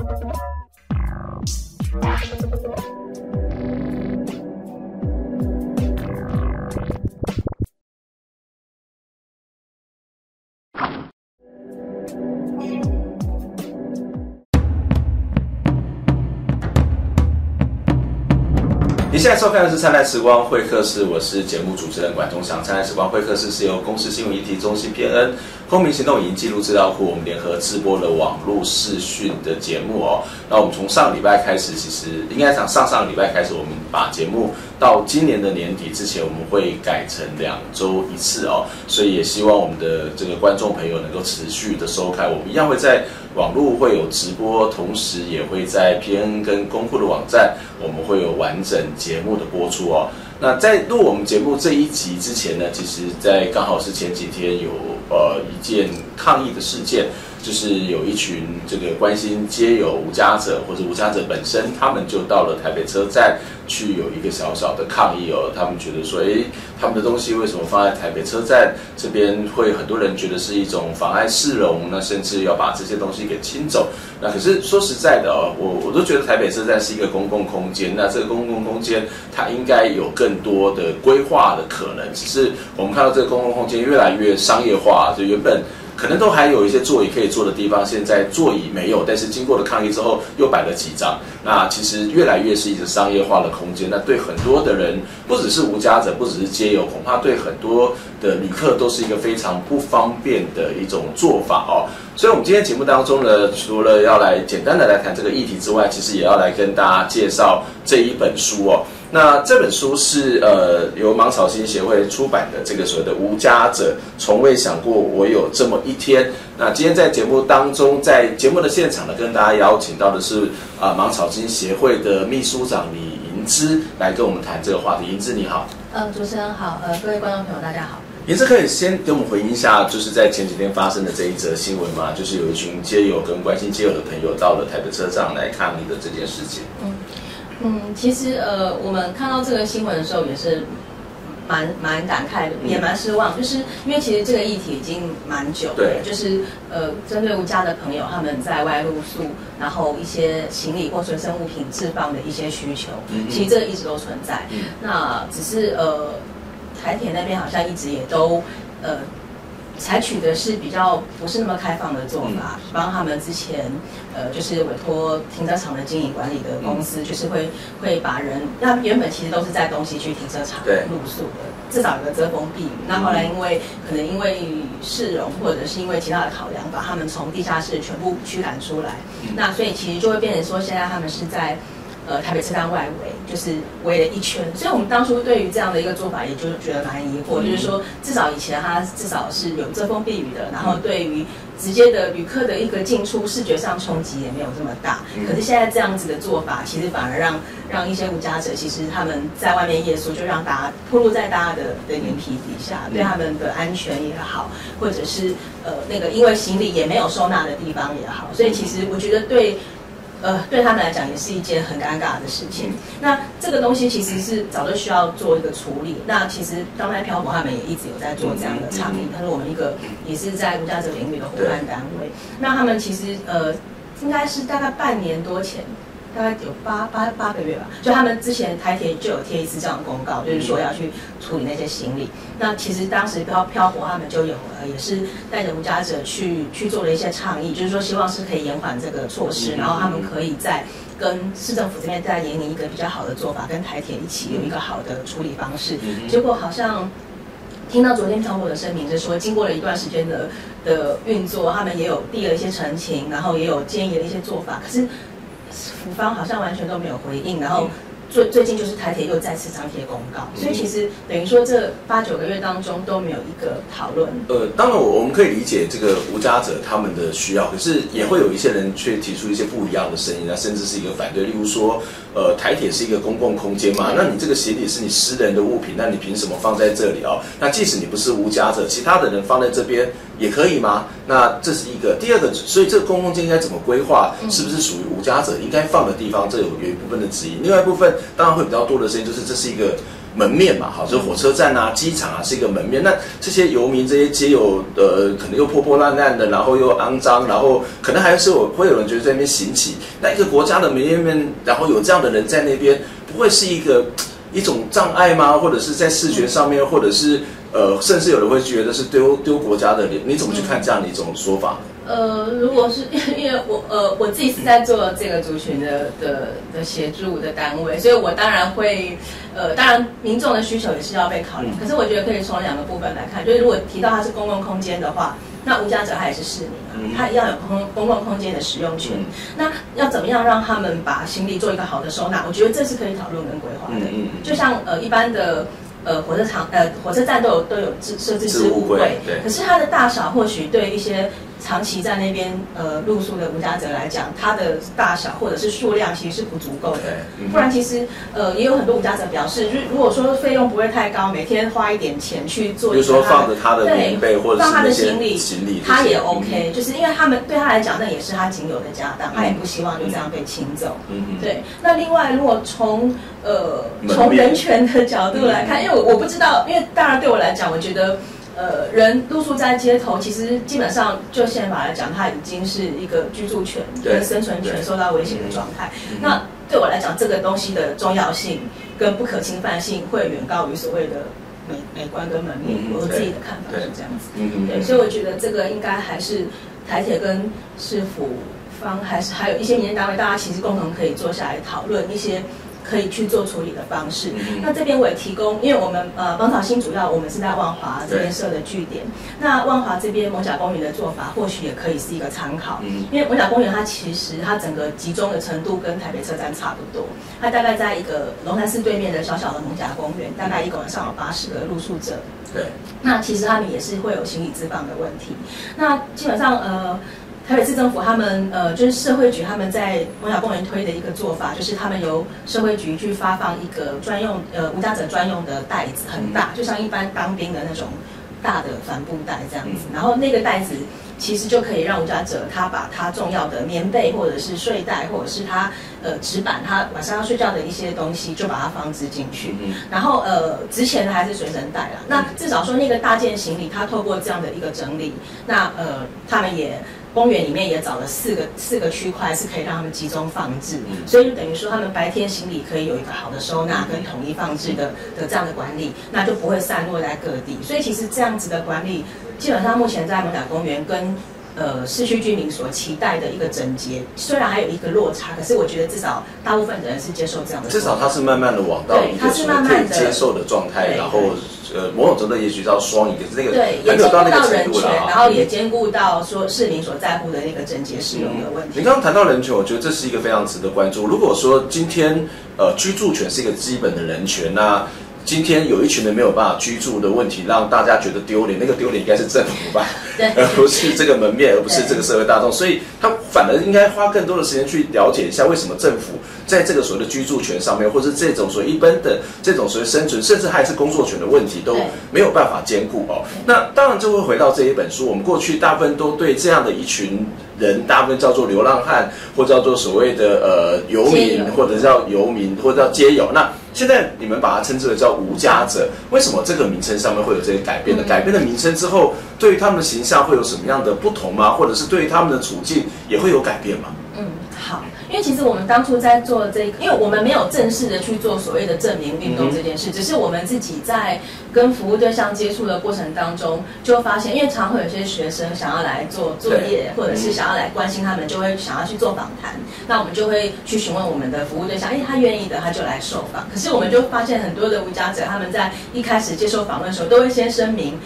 Thank you. 现在收看的是《灿烂时光会客室》，我是节目主持人管中祥。《灿烂时光会客室》是由公司新闻议题中心 PN、公民行动影音记录资料库我们联合直播的网络视讯的节目哦。那我们从上礼拜开始，其实应该讲上上礼拜开始，我们把节目到今年的年底之前，我们会改成两周一次哦。所以也希望我们的这个观众朋友能够持续的收看，我们一样会在。网络会有直播，同时也会在 PN 跟公库的网站，我们会有完整节目的播出哦。那在录我们节目这一集之前呢，其实，在刚好是前几天有呃一件抗议的事件。就是有一群这个关心街友无家者或者无家者本身，他们就到了台北车站去有一个小小的抗议哦。他们觉得说，诶，他们的东西为什么放在台北车站这边？会很多人觉得是一种妨碍市容，那甚至要把这些东西给清走。那可是说实在的哦，我我都觉得台北车站是一个公共空间，那这个公共空间它应该有更多的规划的可能。只是我们看到这个公共空间越来越商业化，就原本。可能都还有一些座椅可以坐的地方，现在座椅没有，但是经过了抗议之后又摆了几张。那其实越来越是一个商业化的空间，那对很多的人，不只是无家者，不只是街友，恐怕对很多的旅客都是一个非常不方便的一种做法哦。所以，我们今天节目当中呢，除了要来简单的来谈这个议题之外，其实也要来跟大家介绍这一本书哦。那这本书是呃由芒草心协会出版的，这个所谓的无家者从未想过我有这么一天。那今天在节目当中，在节目的现场呢，跟大家邀请到的是啊、呃、芒草心协会的秘书长李盈芝来跟我们谈这个话题。盈芝你好，呃主持人好，呃各位观众朋友大家好。盈芝可以先给我们回应一下，就是在前几天发生的这一则新闻嘛，就是有一群街友跟关心街友的朋友到了台北车站来抗议的这件事情。嗯。嗯，其实呃，我们看到这个新闻的时候也是蛮蛮感慨的，也蛮失望，就是因为其实这个议题已经蛮久了，对，就是呃，针对无家的朋友他们在外露宿，然后一些行李或随身物品置放的一些需求，嗯、其实这个一直都存在。嗯、那只是呃，台铁那边好像一直也都呃。采取的是比较不是那么开放的做法，帮他们之前，呃，就是委托停车场的经营管理的公司，就是会会把人，那原本其实都是在东西区停车场露宿的，至少有个遮风避雨。那后来因为可能因为市容或者是因为其他的考量，把他们从地下室全部驱赶出来，那所以其实就会变成说，现在他们是在。呃，台北车站外围就是围了一圈，所以我们当初对于这样的一个做法，也就觉得蛮疑惑，就是说至少以前它至少是有遮风避雨的，然后对于直接的旅客的一个进出，视觉上冲击也没有这么大。可是现在这样子的做法，其实反而让让一些无家者，其实他们在外面夜宿，就让大家暴露在大家的的眼皮底下，对他们的安全也好，或者是呃那个因为行李也没有收纳的地方也好，所以其实我觉得对。呃，对他们来讲也是一件很尴尬的事情。那这个东西其实是早就需要做一个处理。那其实当代漂泊他们也一直有在做这样的倡议，他是我们一个也是在无家者领域的伙伴单位。那他们其实呃，应该是大概半年多前。大概有八八八个月吧，就他们之前台铁就有贴一次这样的公告，就是说要去处理那些行李。那其实当时漂漂泊他们就有了，也是带着无家者去去做了一些倡议，就是说希望是可以延缓这个措施，然后他们可以在跟市政府这边再研拟一个比较好的做法，跟台铁一起有一个好的处理方式。结果好像听到昨天漂泊的声明，就是说经过了一段时间的的运作，他们也有递了一些陈情，然后也有建议了一些做法，可是。府方好像完全都没有回应，然后最最近就是台铁又再次张贴公告，所以其实等于说这八九个月当中都没有一个讨论。呃，当然我我们可以理解这个无家者他们的需要，可是也会有一些人却提出一些不一样的声音，那甚至是一个反对，例如说。呃，台铁是一个公共空间嘛，那你这个鞋底是你私人的物品，那你凭什么放在这里哦？那即使你不是无家者，其他的人放在这边也可以吗？那这是一个。第二个，所以这个公共空间应该怎么规划？是不是属于无家者应该放的地方？这有有一部分的质疑。另外一部分当然会比较多的声音，就是这是一个门面嘛，好，就是火车站啊、机场啊是一个门面。那这些游民、这些街友呃，可能又破破烂烂的，然后又肮脏，然后可能还是有会有人觉得在那边行乞。那一个国家的门面，然后有这样的人在那边，不会是一个一种障碍吗？或者是在视觉上面，或者是呃，甚至有人会觉得是丢丢国家的脸？你怎么去看这样的一种说法？呃，如果是 因为我呃我自己是在做这个族群的的的协助的单位，所以我当然会呃，当然民众的需求也是要被考虑。可是我觉得可以从两个部分来看，就是如果提到它是公共空间的话，那无家者他也是市民啊，他一样有公公共空间的使用权。那要怎么样让他们把行李做一个好的收纳？我觉得这是可以讨论跟规划的。就像呃一般的。呃，火车场呃，火车站都有都有设设置置物柜，对。可是它的大小或许对一些长期在那边呃露宿的无家者来讲，它的大小或者是数量其实是不足够的。嗯、不然其实呃也有很多无家者表示，如如果说费用不会太高，每天花一点钱去做比如说放着他的棉被或者放他的行李，行李他也 OK，、嗯、就是因为他们对他来讲，那也是他仅有的家当，嗯、他也不希望就这样被清走。对。那另外，如果从呃从人权的角度来看，因为我我不知道，因为当然对我来讲，我觉得，呃，人露宿在街头，其实基本上就宪法来讲，它已经是一个居住权跟生存权受到威胁的状态。那对我来讲，这个东西的重要性跟不可侵犯性会远高于所谓的美美观跟门面。我自己的看法是这样子。嗯对，所以我觉得这个应该还是台铁跟市府方，还是还有一些民间单位，大家其实共同可以坐下来讨论一些。可以去做处理的方式。嗯、那这边我也提供，因为我们呃，芒草心主要我们是在万华这边设的据点。那万华这边艋舺公园的做法，或许也可以是一个参考。嗯、因为艋舺公园它其实它整个集中的程度跟台北车站差不多。它大概在一个龙山寺对面的小小的艋舺公园，大概一个晚上有八十个露宿者。对。那其实他们也是会有行李置放的问题。那基本上呃。台北市政府他们呃，就是社会局他们在文雅公园推的一个做法，就是他们由社会局去发放一个专用呃无家者专用的袋子，很大，就像一般当兵的那种大的帆布袋这样子。然后那个袋子其实就可以让无家者他把他重要的棉被或者是睡袋或者是他呃纸板，他晚上要睡觉的一些东西就把它放置进去。然后呃，值钱的还是随身带啦。那至少说那个大件行李，他透过这样的一个整理，那呃他们也。公园里面也找了四个四个区块，是可以让他们集中放置，嗯、所以就等于说他们白天行李可以有一个好的收纳跟统一放置的的这样的管理，那就不会散落在各地。所以其实这样子的管理，基本上目前在蒙塔公园跟呃市区居民所期待的一个整洁，虽然还有一个落差，可是我觉得至少大部分的人是接受这样的。至少它是慢慢的往到一个可以接受的状态，然后。呃，某种程度也许叫双赢，可是那个对，也兼顾到人权，然后也兼顾到说市民所在乎的那个整洁使用的问题。你刚刚谈到人权，我觉得这是一个非常值得关注。如果说今天呃居住权是一个基本的人权，那今天有一群人没有办法居住的问题，让大家觉得丢脸，那个丢脸应该是政府吧，对 而不是这个门面，而不是这个社会大众。所以他反而应该花更多的时间去了解一下，为什么政府在这个所谓的居住权上面，或是这种所谓一般的这种所谓生存，甚至还是工作权的问题，都没有办法兼顾哦。那当然就会回到这一本书，我们过去大部分都对这样的一群人，大部分叫做流浪汉，或叫做所谓的呃游民，或者叫游民，或者叫街友。那现在你们把它称之为叫无家者，为什么这个名称上面会有这些改变呢？改变了名称之后，对于他们的形象会有什么样的不同吗？或者是对于他们的处境也会有改变吗？嗯，好。因为其实我们当初在做这个，因为我们没有正式的去做所谓的证明运动这件事，只是我们自己在跟服务对象接触的过程当中，就发现，因为常会有些学生想要来做作业，或者是想要来关心他们，就会想要去做访谈，那我们就会去询问我们的服务对象，哎，他愿意的，他就来受访。可是我们就发现很多的无家者，他们在一开始接受访问的时候，都会先声明。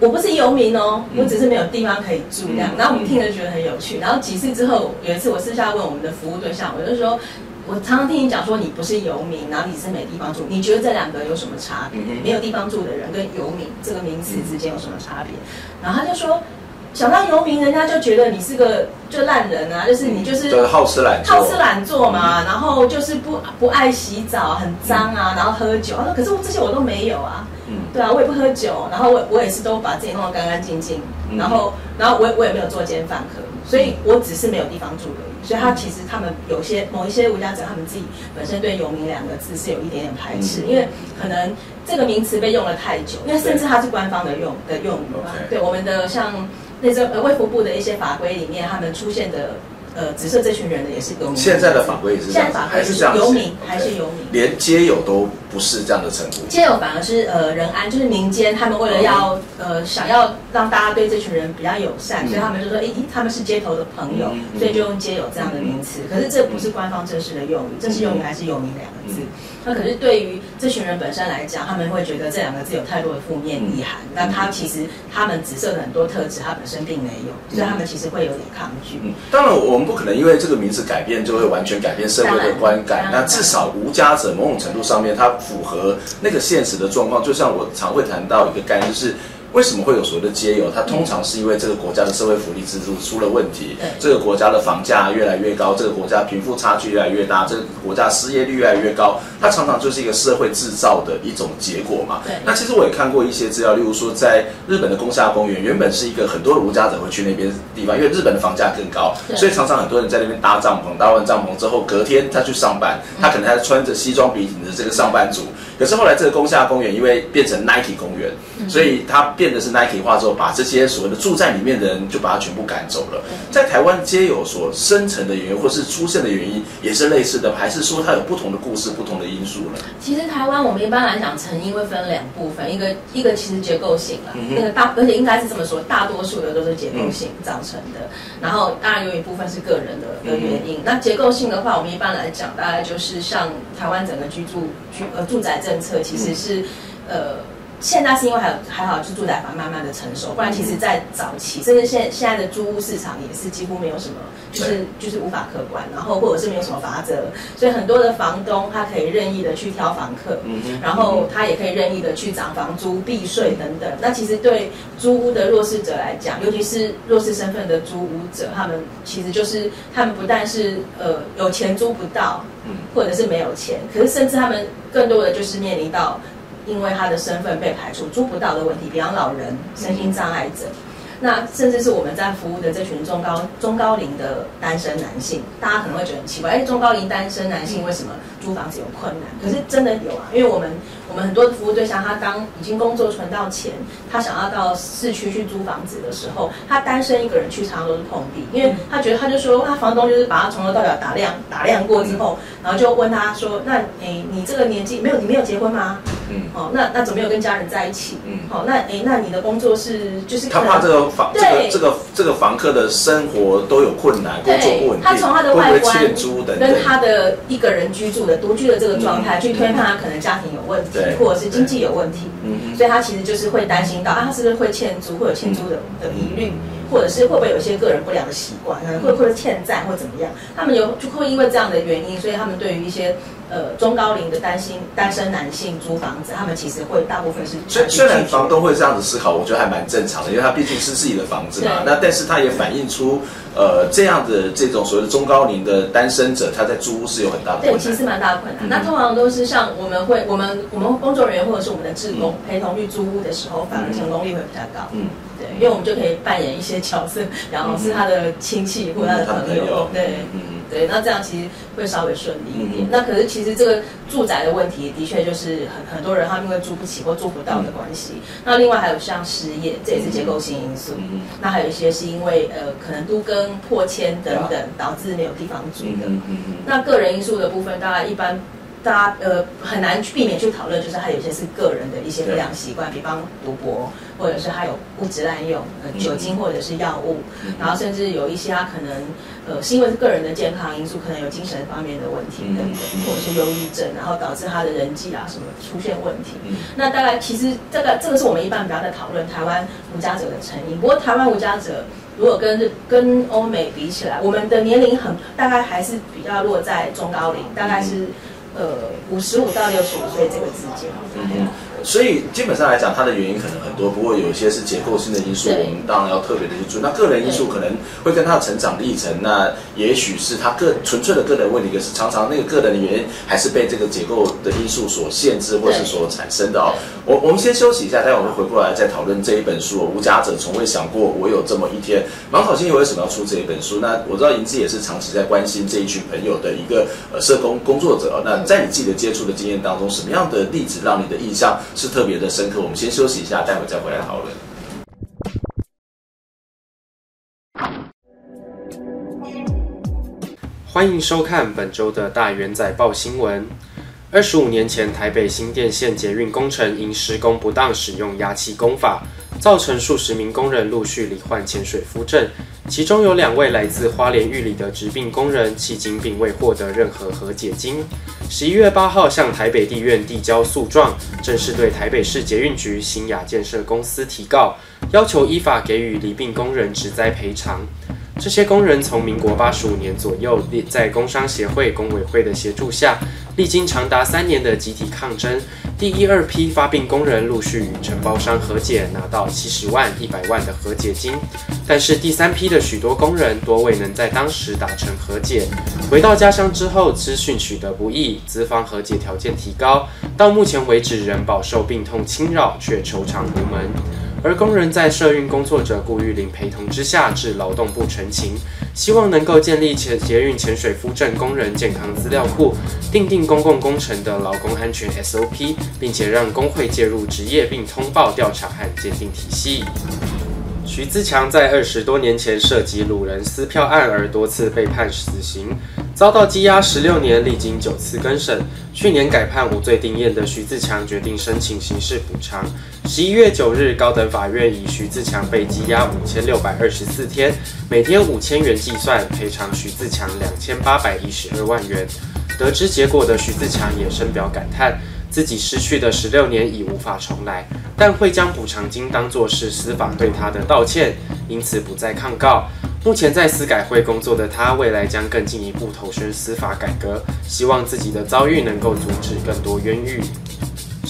我不是游民哦，我只是没有地方可以住这样。然后我们听了觉得很有趣。然后几次之后，有一次我私下问我们的服务对象，我就说，我常常听你讲说你不是游民，然后你是没地方住，你觉得这两个有什么差别？没有地方住的人跟游民这个名词之间有什么差别？然后他就说，想到游民，人家就觉得你是个就烂人啊，就是你就是好吃懒好吃懒做嘛，然后就是不不爱洗澡，很脏啊，然后喝酒。他说，可是这些我都没有啊。对啊，我也不喝酒，然后我我也是都把自己弄得干干净净，然后然后我我也没有做奸犯科，所以我只是没有地方住而已。所以他其实他们有些某一些无家者，他们自己本身对“游民”两个字是有一点点排斥，因为可能这个名词被用了太久，因为甚至它是官方的用的用语嘛。对我们的像那个呃卫福部的一些法规里面，他们出现的。呃，紫色这群人的也是游民。现在的法规也是这样，还是这样，游民还是游民，连街友都不是这样的称呼。街友反而是呃仁安，就是民间他们为了要、哦、呃想要让大家对这群人比较友善，嗯、所以他们就说，哎，他们是街头的朋友，嗯、所以就用街友这样的名词。嗯、可是这不是官方正式的用语，正式用语还是游民两个字。嗯那可是对于这群人本身来讲，他们会觉得这两个字有太多的负面意涵。那、嗯、他其实他们紫色的很多特质，他本身并没有，所以他们其实会有点抗拒。嗯，当然我们不可能因为这个名字改变就会完全改变社会的观感。那至少无家者某种程度上面，它符合那个现实的状况。就像我常会谈到一个概念，就是。为什么会有所谓的街友？它通常是因为这个国家的社会福利制度出了问题，这个国家的房价越来越高，这个国家贫富差距越来越大，这个国家失业率越来越高，它常常就是一个社会制造的一种结果嘛。那其实我也看过一些资料，例如说在日本的宫下公园，原本是一个很多的无家者会去那边地方，因为日本的房价更高，所以常常很多人在那边搭帐篷，搭完帐篷之后，隔天他去上班，他可能还穿着西装笔挺的这个上班族。可是后来这个宫下公园因为变成 Nike 公园，所以它变得是 Nike 化之后，把这些所谓的住在里面的人就把它全部赶走了。在台湾皆有所生成的原因，或是出现的原因，也是类似的，还是说它有不同的故事、不同的因素呢？其实台湾我们一般来讲成因会分两部分，一个一个其实结构性了，那个大而且应该是这么说，大多数的都是结构性造成的。然后当然有一部分是个人的的原因。那结构性的话，我们一般来讲大概就是像台湾整个居住居呃住宅政策其实是呃。现在是因为还有还好，就住宅房慢慢的成熟，不然其实，在早期，甚至现现在的租屋市场也是几乎没有什么，就是就是无法可管，然后或者是没有什么法则，所以很多的房东他可以任意的去挑房客，然后他也可以任意的去涨房租、避税等等。那其实对租屋的弱势者来讲，尤其是弱势身份的租屋者，他们其实就是他们不但是呃有钱租不到，或者是没有钱，可是甚至他们更多的就是面临到。因为他的身份被排除，租不到的问题，比方老人、身心障碍者，那甚至是我们在服务的这群中高中高龄的单身男性，大家可能会觉得很奇怪，哎，中高龄单身男性为什么租房子有困难？可是真的有啊，因为我们我们很多的服务对象，他当已经工作存到钱，他想要到市区去租房子的时候，他单身一个人去，常常都是碰壁，因为他觉得他就说，他房东就是把他从头到脚打量打量过之后，然后就问他说，那哎，你这个年纪没有，你没有结婚吗？嗯，哦，那那怎么没有跟家人在一起？嗯，好，那哎，那你的工作是就是他怕这个房这个这个这个房客的生活都有困难，工作不稳定，他从他的外观跟他的一个人居住的独居的这个状态去推判他可能家庭有问题，或者是经济有问题，嗯，所以他其实就是会担心到啊，他是不是会欠租，会有欠租的的疑虑，或者是会不会有一些个人不良的习惯，会会欠债或怎么样，他们有就会因为这样的原因，所以他们对于一些。呃，中高龄的单身单身男性租房子，他们其实会大部分是虽虽然房东会这样子思考，我觉得还蛮正常的，因为他毕竟是自己的房子嘛。那但是他也反映出，呃，这样的这种所谓的中高龄的单身者，他在租屋是有很大的困难。对，其实蛮大的困难。嗯、那通常都是像我们会，我们我们工作人员或者是我们的志工、嗯、陪同去租屋的时候，反而成功率会比较高。嗯，对，因为我们就可以扮演一些角色，然后是他的亲戚或者他的朋友。嗯、对，嗯。对，那这样其实会稍微顺利一点。嗯、那可是其实这个住宅的问题，的确就是很很多人他因为住不起或住不到的关系。嗯、那另外还有像失业，这也是结构性因素。嗯、那还有一些是因为呃可能都跟破迁等等，啊、导致没有地方住的。嗯嗯嗯、那个人因素的部分，大家一般。大家呃很难去避免去讨论，就是还有一些是个人的一些不良习惯，比方赌博，或者是他有物质滥用，呃酒精或者是药物，然后甚至有一些他可能呃是因为个人的健康因素，可能有精神方面的问题等等，或者是忧郁症，然后导致他的人际啊什么出现问题。那大概其实这个这个是我们一般比较在讨论台湾无家者的成因。不过台湾无家者如果跟跟欧美比起来，我们的年龄很大概还是比较落在中高龄，大概是。呃，五十五到六十五岁这个之间。嗯，所以基本上来讲，它的原因可能很多，不过有一些是结构性的因素，我们当然要特别的去注意。那个人因素可能会跟他的成长历程，那也许是他个纯粹的个人问题，可是常常那个个人的原因还是被这个结构的因素所限制或是所产生的哦。我我们先休息一下，待会我们回过来再讨论这一本书哦。无家者从未想过我有这么一天。芒草心为什么要出这一本书？那我知道银子也是长期在关心这一群朋友的一个呃社工工作者。那在你自己的接触的经验当中，什么样的例子让你的印象是特别的深刻？我们先休息一下，待会再回来讨论。欢迎收看本周的大元仔报新闻。二十五年前，台北新店线捷运工程因施工不当，使用压气工法，造成数十名工人陆续罹患潜水夫症，其中有两位来自花莲玉里的植病工人，迄今并未获得任何和解金。十一月八号向台北地院递交诉状，正式对台北市捷运局新雅建设公司提告，要求依法给予罹病工人职灾赔偿。这些工人从民国八十五年左右，在工商协会、工委会的协助下，历经长达三年的集体抗争，第一二批发病工人陆续与承包商和解，拿到七十万、一百万的和解金。但是第三批的许多工人多未能在当时达成和解，回到家乡之后，资讯取得不易，资方和解条件提高，到目前为止仍饱受病痛侵扰，却求偿无门。而工人在社运工作者顾玉玲陪同之下，至劳动部陈情，希望能够建立前捷运潜水夫症工人健康资料库，订定公共工程的劳工安全 SOP，并且让工会介入职业病通报调查和鉴定体系。徐自强在二十多年前涉及掳人撕票案而多次被判死刑，遭到羁押十六年，历经九次更审，去年改判无罪定谳的徐自强决定申请刑事补偿。十一月九日，高等法院以徐自强被羁押五千六百二十四天，每天五千元计算，赔偿徐自强两千八百一十二万元。得知结果的徐自强也深表感叹。自己失去的十六年已无法重来，但会将补偿金当作是司法对他的道歉，因此不再抗告。目前在司改会工作的他，未来将更进一步投身司法改革，希望自己的遭遇能够阻止更多冤狱。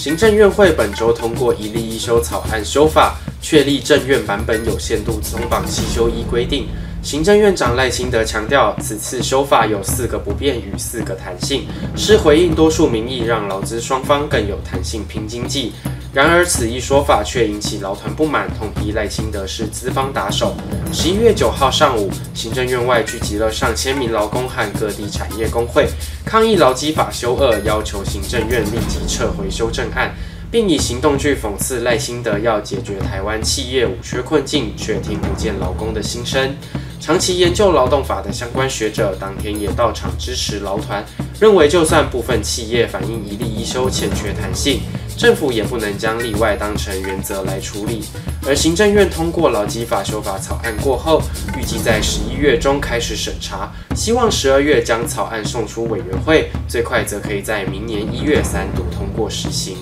行政院会本周通过一例一修草案修法，确立政院版本有限度松绑七修一规定。行政院长赖清德强调，此次修法有四个不变与四个弹性，是回应多数民意，让劳资双方更有弹性拼经济。然而，此一说法却引起劳团不满，痛批赖清德是资方打手。十一月九号上午，行政院外聚集了上千名劳工和各地产业工会，抗议劳基法修二，要求行政院立即撤回修正案。并以行动去讽刺赖清德要解决台湾企业五缺困境，却听不见劳工的心声。长期研究劳动法的相关学者当天也到场支持劳团，认为就算部分企业反映一例一休欠缺弹性，政府也不能将例外当成原则来处理。而行政院通过劳基法修法草案过后，预计在十一月中开始审查，希望十二月将草案送出委员会，最快则可以在明年一月三读通过实行。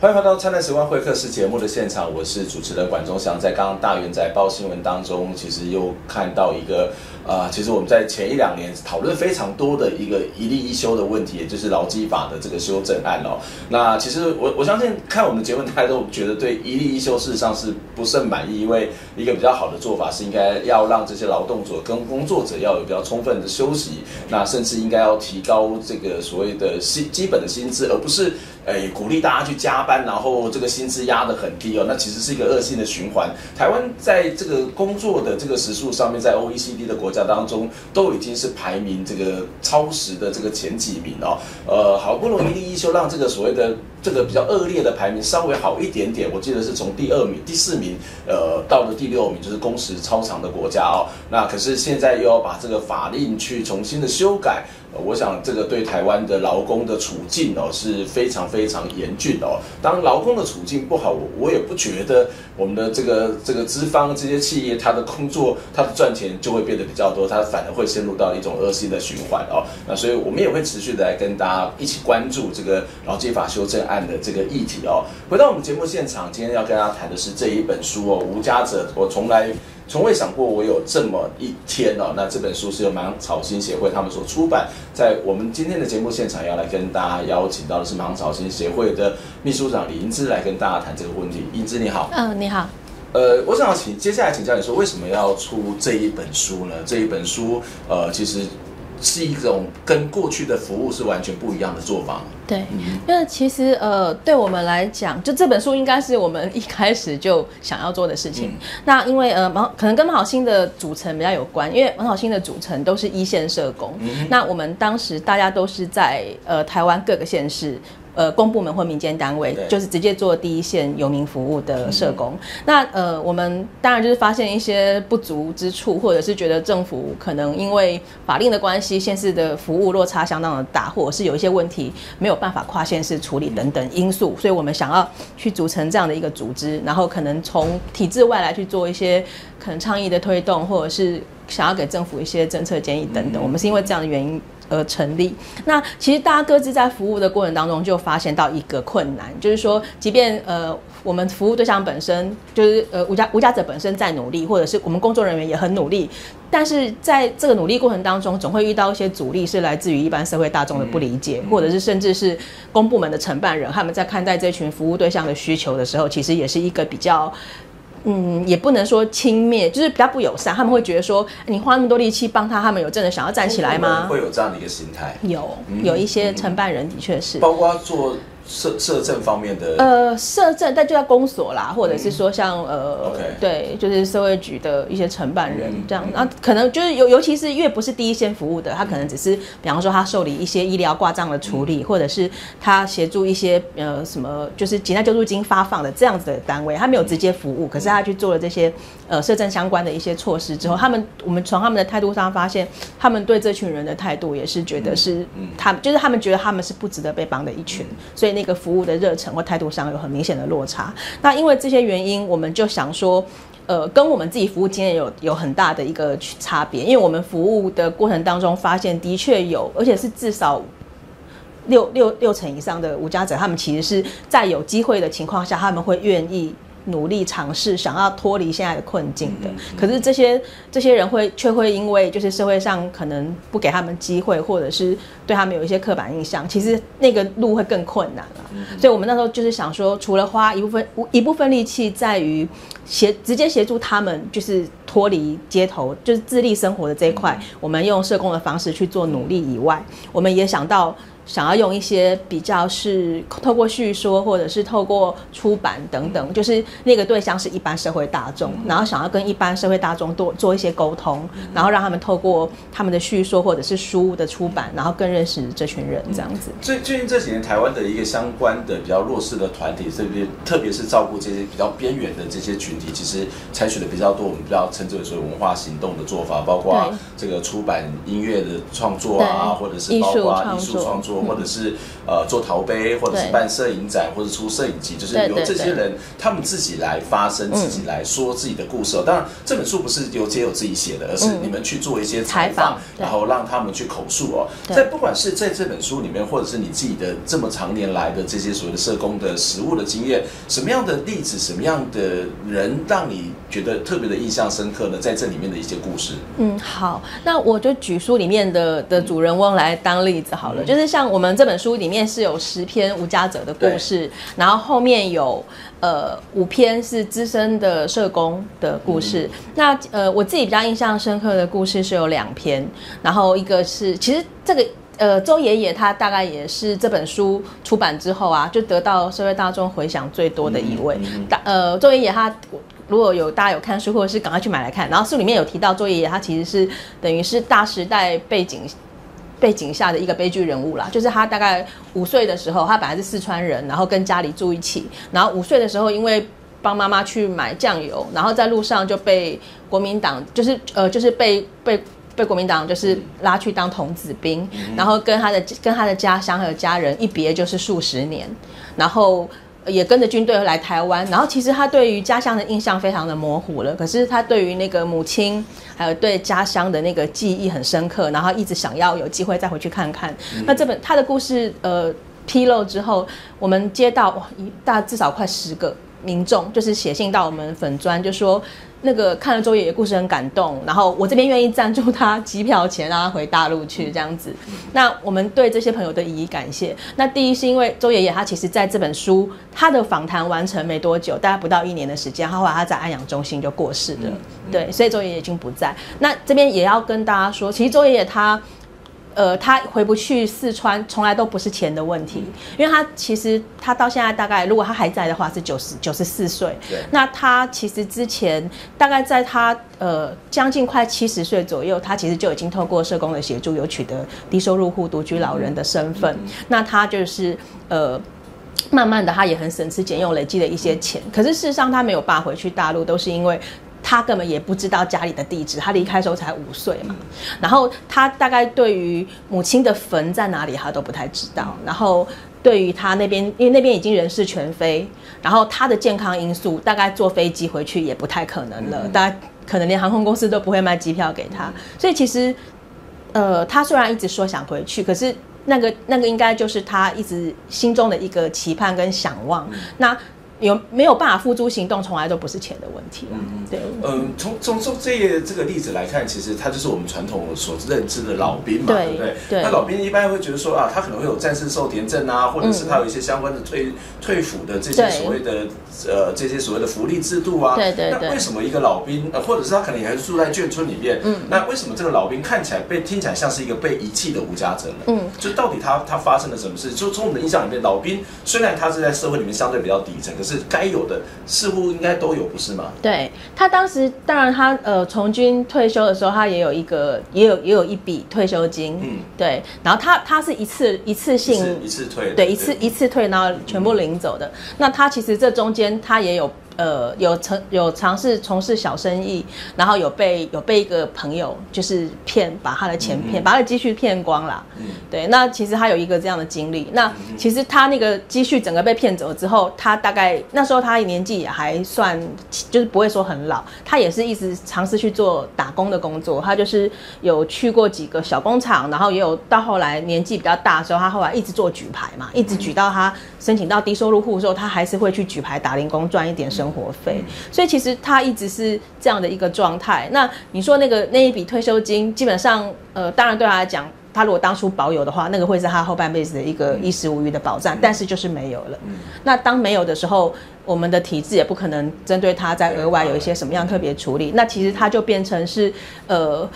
欢迎回到《灿烂时光会客室》节目的现场，我是主持人管中祥。在刚刚大元在报新闻当中，其实又看到一个。呃，其实我们在前一两年讨论非常多的一个一例一休的问题，也就是劳基法的这个修正案哦。那其实我我相信看我们的节目，大家都觉得对一例一休事实上是不甚满意，因为一个比较好的做法是应该要让这些劳动者跟工作者要有比较充分的休息，那甚至应该要提高这个所谓的薪基本的薪资，而不是诶鼓励大家去加班，然后这个薪资压得很低哦。那其实是一个恶性的循环。台湾在这个工作的这个时数上面，在 OECD 的国家当中都已经是排名这个超时的这个前几名哦，呃，好不容易一休让这个所谓的这个比较恶劣的排名稍微好一点点，我记得是从第二名、第四名，呃，到了第六名，就是工时超长的国家哦。那可是现在又要把这个法令去重新的修改。我想这个对台湾的劳工的处境哦是非常非常严峻哦。当劳工的处境不好，我我也不觉得我们的这个这个资方这些企业，他的工作他的赚钱就会变得比较多，他反而会陷入到一种恶性的循环哦。那所以我们也会持续的来跟大家一起关注这个劳基法修正案的这个议题哦。回到我们节目现场，今天要跟大家谈的是这一本书哦，《无家者》，我从来。从未想过我有这么一天哦。那这本书是由芒草心协会他们所出版，在我们今天的节目现场要来跟大家邀请到的是芒草心协会的秘书长李英姿来跟大家谈这个问题。英姿你好，嗯、呃，你好。呃，我想要请接下来请教你说，为什么要出这一本书呢？这一本书，呃，其实是一种跟过去的服务是完全不一样的做法。对，因为其实呃，对我们来讲，就这本书应该是我们一开始就想要做的事情。嗯、那因为呃，芒可能跟芒草心的组成比较有关，因为芒草心的组成都是一线社工。嗯、那我们当时大家都是在呃台湾各个县市。呃，公部门或民间单位，就是直接做第一线游民服务的社工。嗯、那呃，我们当然就是发现一些不足之处，或者是觉得政府可能因为法令的关系，县市的服务落差相当的大，或者是有一些问题没有办法跨县市处理等等因素，所以我们想要去组成这样的一个组织，然后可能从体制外来去做一些可能倡议的推动，或者是想要给政府一些政策建议等等。我们是因为这样的原因。而成立。那其实大家各自在服务的过程当中，就发现到一个困难，就是说，即便呃我们服务对象本身就是呃无家无家者本身在努力，或者是我们工作人员也很努力，但是在这个努力过程当中，总会遇到一些阻力，是来自于一般社会大众的不理解，或者是甚至是公部门的承办人他们在看待这群服务对象的需求的时候，其实也是一个比较。嗯，也不能说轻蔑，就是比较不友善。他们会觉得说，你花那么多力气帮他，他们有真的想要站起来吗？会有这样的一个心态。有，有一些承办人的确是，包括做。社社政方面的呃，社政但就在公所啦，或者是说像呃.对，就是社会局的一些承办人这样，那、嗯、可能就是尤尤其是越不是第一线服务的，他可能只是比方说他受理一些医疗挂账的处理，嗯、或者是他协助一些呃什么就是急难救助金发放的这样子的单位，他没有直接服务，可是他去做了这些呃社政相关的一些措施之后，他们我们从他们的态度上发现，他们对这群人的态度也是觉得是他们就是他们觉得他们是不值得被帮的一群，所以那。一个服务的热忱或态度上有很明显的落差。那因为这些原因，我们就想说，呃，跟我们自己服务经验有有很大的一个差别。因为我们服务的过程当中，发现的确有，而且是至少六六六成以上的无家者，他们其实是在有机会的情况下，他们会愿意。努力尝试想要脱离现在的困境的，可是这些这些人会却会因为就是社会上可能不给他们机会，或者是对他们有一些刻板印象，其实那个路会更困难了。所以我们那时候就是想说，除了花一部分一部分力气在于协直接协助他们，就是脱离街头，就是自立生活的这一块，我们用社工的方式去做努力以外，我们也想到。想要用一些比较是透过叙说，或者是透过出版等等，就是那个对象是一般社会大众，然后想要跟一般社会大众多做一些沟通，然后让他们透过他们的叙说或者是书的出版，然后更认识这群人这样子。最最近这几年，台湾的一个相关的比较弱势的团体，特别特别是照顾这些比较边缘的这些群体，其实采取的比较多，我们比较称之为所谓文化行动的做法，包括这个出版音乐的创作啊，或者是包括艺术创作。或者是呃做陶杯，或者是办摄影展，或者出摄影集，就是由这些人他们自己来发声，自己来说自己的故事。当然，这本书不是由街友自己写的，而是你们去做一些采访，然后让他们去口述哦。在不管是在这本书里面，或者是你自己的这么长年来的这些所谓的社工的实务的经验，什么样的例子，什么样的人让你觉得特别的印象深刻呢？在这里面的一些故事。嗯，好，那我就举书里面的的主人翁来当例子好了，就是像。我们这本书里面是有十篇无家者的故事，然后后面有呃五篇是资深的社工的故事。嗯、那呃我自己比较印象深刻的故事是有两篇，然后一个是其实这个呃周爷爷他大概也是这本书出版之后啊，就得到社会大众回响最多的一位。大、嗯、呃周爷爷他如果有大家有看书，或者是赶快去买来看。然后书里面有提到周爷爷他其实是等于是大时代背景。背景下的一个悲剧人物啦，就是他大概五岁的时候，他本来是四川人，然后跟家里住一起，然后五岁的时候因为帮妈妈去买酱油，然后在路上就被国民党，就是呃，就是被被被国民党就是拉去当童子兵，然后跟他的跟他的家乡还有家人一别就是数十年，然后。也跟着军队来台湾，然后其实他对于家乡的印象非常的模糊了，可是他对于那个母亲，还有对家乡的那个记忆很深刻，然后一直想要有机会再回去看看。嗯、那这本他的故事呃披露之后，我们接到哇一大至少快十个民众，就是写信到我们粉砖，就说那个看了周爷爷故事很感动，然后我这边愿意赞助他机票钱，让他回大陆去这样子。那我们对这些朋友的以感谢。那第一是因为周爷爷他其实在这本书他的访谈完成没多久，大概不到一年的时间，他后来他在安养中心就过世了。对，所以周爷爷已经不在。那这边也要跟大家说，其实周爷爷他。呃，他回不去四川，从来都不是钱的问题，因为他其实他到现在大概，如果他还在的话，是九十九十四岁。对。那他其实之前大概在他呃将近快七十岁左右，他其实就已经透过社工的协助，有取得低收入户独居老人的身份。嗯。那他就是呃，慢慢的他也很省吃俭用，累积了一些钱。可是事实上他没有办法回去大陆，都是因为。他根本也不知道家里的地址，他离开的时候才五岁嘛。然后他大概对于母亲的坟在哪里，他都不太知道。然后对于他那边，因为那边已经人事全非，然后他的健康因素，大概坐飞机回去也不太可能了。大概可能连航空公司都不会卖机票给他。所以其实，呃，他虽然一直说想回去，可是那个那个应该就是他一直心中的一个期盼跟想望。那。有没有办法付诸行动，从来都不是钱的问题。嗯，对。嗯，从从从这这个例子来看，其实他就是我们传统所认知的老兵嘛，对，对不对？对。那老兵一般会觉得说啊，他可能会有战士寿田证啊，或者是他有一些相关的退、嗯、退抚的这些所谓的呃这些所谓的福利制度啊。对对对。那为什么一个老兵，呃，或者是他可能也还是住在眷村里面？嗯。那为什么这个老兵看起来被听起来像是一个被遗弃的无家者呢？嗯。就到底他他发生了什么事？就从我们的印象里面，老兵虽然他是在社会里面相对比较底层，可是。是该有的似乎应该都有，不是吗？对，他当时，当然他呃从军退休的时候，他也有一个也有也有一笔退休金，嗯，对。然后他他是一次一次性一次退，对，一次一次退，然后全部领走的。嗯、那他其实这中间他也有。呃，有尝有尝试从事小生意，然后有被有被一个朋友就是骗，把他的钱骗，嗯、把他的积蓄骗光了。嗯，对，那其实他有一个这样的经历。那其实他那个积蓄整个被骗走之后，他大概那时候他年纪也还算，就是不会说很老，他也是一直尝试去做打工的工作。他就是有去过几个小工厂，然后也有到后来年纪比较大的时候，他后来一直做举牌嘛，一直举到他申请到低收入户的时候，他还是会去举牌打零工赚一点生活。费，所以其实他一直是这样的一个状态。那你说那个那一笔退休金，基本上，呃，当然对他来讲，他如果当初保有的话，那个会是他后半辈子的一个衣食无虞的保障。但是就是没有了。那当没有的时候，我们的体制也不可能针对他再额外有一些什么样特别处理。那其实他就变成是，呃，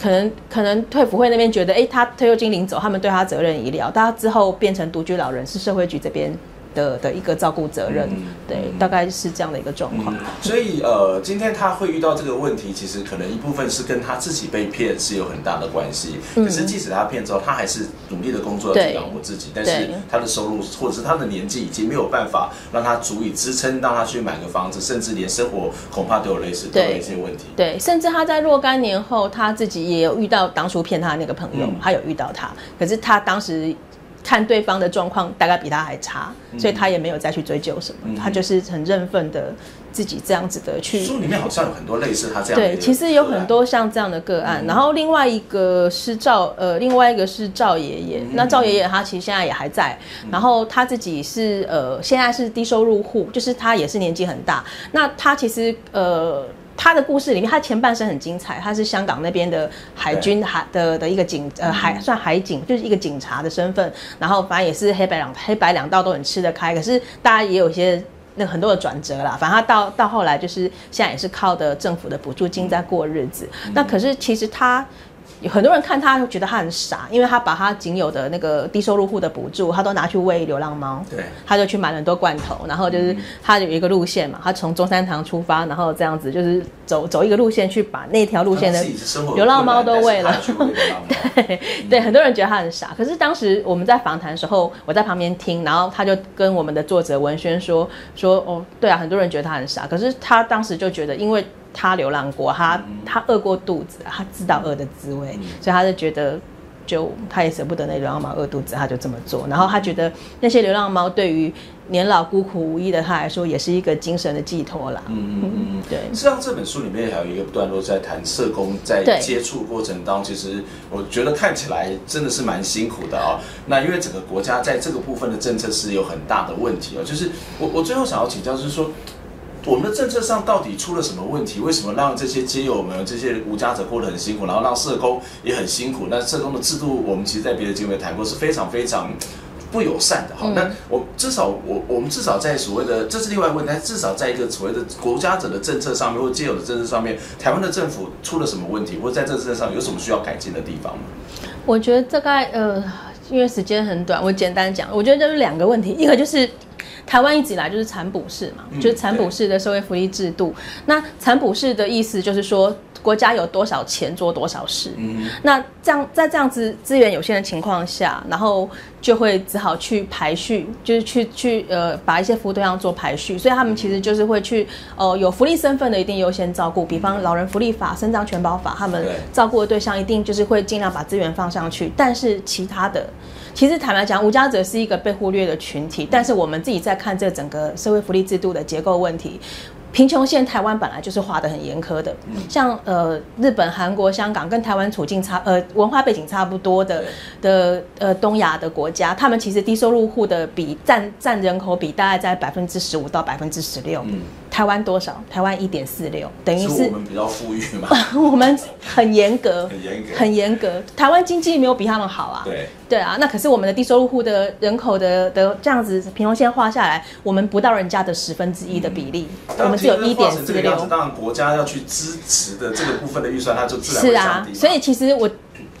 可能可能退辅会那边觉得，哎，他退休金领走，他们对他责任已了。但他之后变成独居老人，是社会局这边。的的一个照顾责任，嗯、对、嗯，大概是这样的一个状况。所以呃，今天他会遇到这个问题，其实可能一部分是跟他自己被骗是有很大的关系。嗯、可是即使他骗之后，他还是努力的工作要去养活自己，但是他的收入或者是他的年纪已经没有办法让他足以支撑，让他去买个房子，甚至连生活恐怕都有类似的一些问题。对，甚至他在若干年后，他自己也有遇到当初骗他的那个朋友，嗯、他有遇到他，可是他当时。看对方的状况大概比他还差，所以他也没有再去追究什么，嗯、他就是很认份的自己这样子的去。书里面好像有很多类似他这样的。对，其实有很多像这样的个案。嗯、然后另外一个是赵呃，另外一个是赵爷爷。嗯、那赵爷爷他其实现在也还在，嗯、然后他自己是呃，现在是低收入户，就是他也是年纪很大。那他其实呃。他的故事里面，他前半生很精彩。他是香港那边的海军海的的一个警，呃，海算海警，就是一个警察的身份。然后反正也是黑白两黑白两道都很吃得开。可是大家也有一些那很多的转折啦。反正他到到后来，就是现在也是靠的政府的补助金在过日子。那可是其实他。很多人看他觉得他很傻，因为他把他仅有的那个低收入户的补助，他都拿去喂流浪猫。对，他就去买了很多罐头，然后就是他有一个路线嘛，他从中山堂出发，然后这样子就是走走一个路线去把那条路线的流浪猫都喂了。对对，很多人觉得他很傻，可是当时我们在访谈的时候，我在旁边听，然后他就跟我们的作者文轩说说哦，对啊，很多人觉得他很傻，可是他当时就觉得因为。他流浪过，他他饿过肚子，他知道饿的滋味，所以他就觉得，就他也舍不得那流浪猫饿肚子，他就这么做。然后他觉得那些流浪猫对于年老孤苦无依的他来说，也是一个精神的寄托啦。嗯嗯嗯嗯，对。实际上这本书里面还有一个段落在谈社工在接触过程当中，其实我觉得看起来真的是蛮辛苦的哦。那因为整个国家在这个部分的政策是有很大的问题哦。就是我我最后想要请教就是说。我们的政策上到底出了什么问题？为什么让这些街友们、这些无家者过得很辛苦，然后让社工也很辛苦？那社工的制度，我们其实在别的节目也谈过，是非常非常不友善的。好，那我至少我我们至少在所谓的这是另外一个问题，但至少在一个所谓的国家者的政策上面，或街友的政策上面，台湾的政府出了什么问题，或者在这政策上有什么需要改进的地方吗？我觉得大概呃，因为时间很短，我简单讲，我觉得就是两个问题，一个就是。台湾一直以来就是产补式嘛，就是产补式的社会福利制度。那产补式的意思就是说，国家有多少钱做多少事。那这样在这样子资源有限的情况下，然后就会只好去排序，就是去去呃把一些服务对象做排序。所以他们其实就是会去呃有福利身份的一定优先照顾，比方老人福利法、身障全保法，他们照顾的对象一定就是会尽量把资源放上去。但是其他的。其实坦白讲，无家者是一个被忽略的群体，但是我们自己在看这整个社会福利制度的结构问题。贫穷线台湾本来就是画得很严苛的，像呃日本、韩国、香港跟台湾处境差呃文化背景差不多的的呃东亚的国家，他们其实低收入户的比占占人口比大概在百分之十五到百分之十六。台湾多少？台湾一点四六，等于是我们比较富裕嘛。我们很严格，很严格，很严格。台湾经济没有比他们好啊。对对啊，那可是我们的低收入户的人口的的这样子贫穷线画下来，我们不到人家的十分之一的比例，我们。只有一点四六，当然国家要去支持的这个部分的预算，它就自然是啊。所以其实我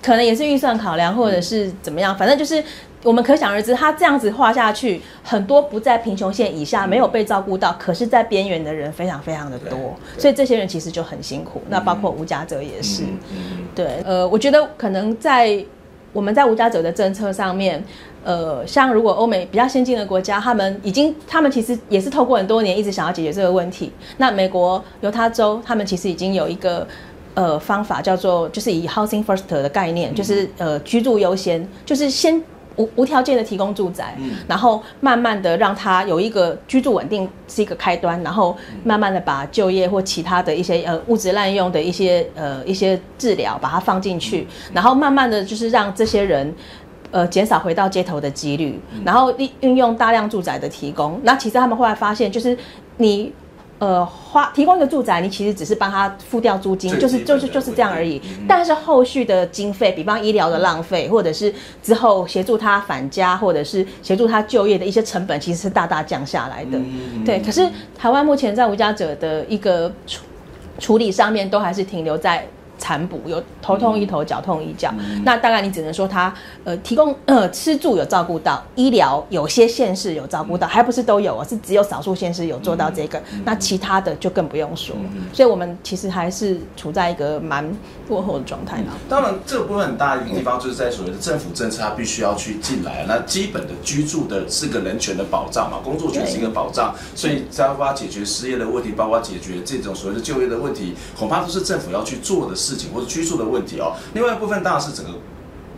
可能也是预算考量，或者是怎么样，反正就是我们可想而知，他这样子画下去，很多不在贫穷线以下没有被照顾到，可是在边缘的人非常非常的多，所以这些人其实就很辛苦。那包括无家者也是，对，呃，我觉得可能在我们在无家者的政策上面。呃，像如果欧美比较先进的国家，他们已经，他们其实也是透过很多年一直想要解决这个问题。那美国犹他州，他们其实已经有一个呃方法，叫做就是以 housing first 的概念，就是呃居住优先，就是先无无条件的提供住宅，然后慢慢的让他有一个居住稳定是一个开端，然后慢慢的把就业或其他的一些呃物质滥用的一些呃一些治疗把它放进去，然后慢慢的就是让这些人。呃，减少回到街头的几率，然后利运用大量住宅的提供。那其实他们后来发现，就是你呃花提供一个住宅，你其实只是帮他付掉租金，就是就是就是这样而已。但是后续的经费，比方医疗的浪费，或者是之后协助他返家，或者是协助他就业的一些成本，其实是大大降下来的。对，可是台湾目前在无家者的一个处处理上面，都还是停留在。残补有头痛医头，脚痛医脚，嗯、那大概你只能说他呃提供呃吃住有照顾到，医疗有些县市有照顾到，还不是都有啊，是只有少数县市有做到这个，嗯、那其他的就更不用说。嗯、所以我们其实还是处在一个蛮落后的状态呢。当然，这个部分很大一个地方就是在所谓的政府政策，它必须要去进来。那基本的居住的是个人权的保障嘛，工作权是一个保障，所以包括解决失业的问题，包括解决这种所谓的就业的问题，恐怕都是政府要去做的事情。事情或者居住的问题哦，另外一部分当然是整个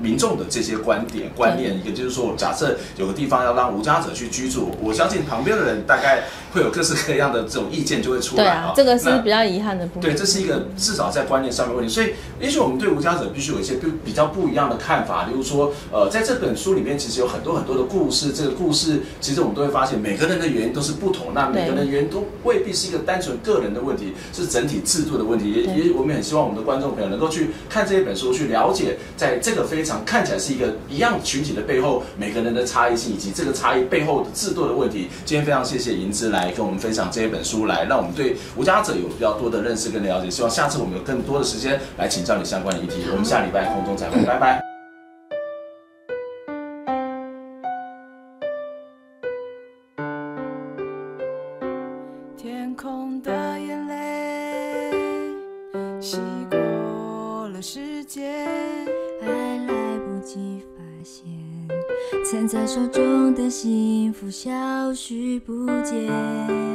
民众的这些观点观念，一个就是说，假设有个地方要让无家者去居住，我相信旁边的人大概。会有各式各样的这种意见就会出来啊，这个是比较遗憾的部分。对，这是一个至少在观念上面问题，所以也许我们对无家者必须有一些比比较不一样的看法。例如说，呃，在这本书里面其实有很多很多的故事，这个故事其实我们都会发现每个人的原因都是不同，那每个人的原因都未必是一个单纯个人的问题，是整体制度的问题。也也我们很希望我们的观众朋友能够去看这一本书，去了解在这个非常看起来是一个一样群体的背后，每个人的差异性以及这个差异背后的制度的问题。今天非常谢谢银之来跟我们分享这。一本书来，让我们对无家者有比较多的认识跟了解。希望下次我们有更多的时间来请教你相关的议题。我们下礼拜空中再会，拜拜。福消失不见。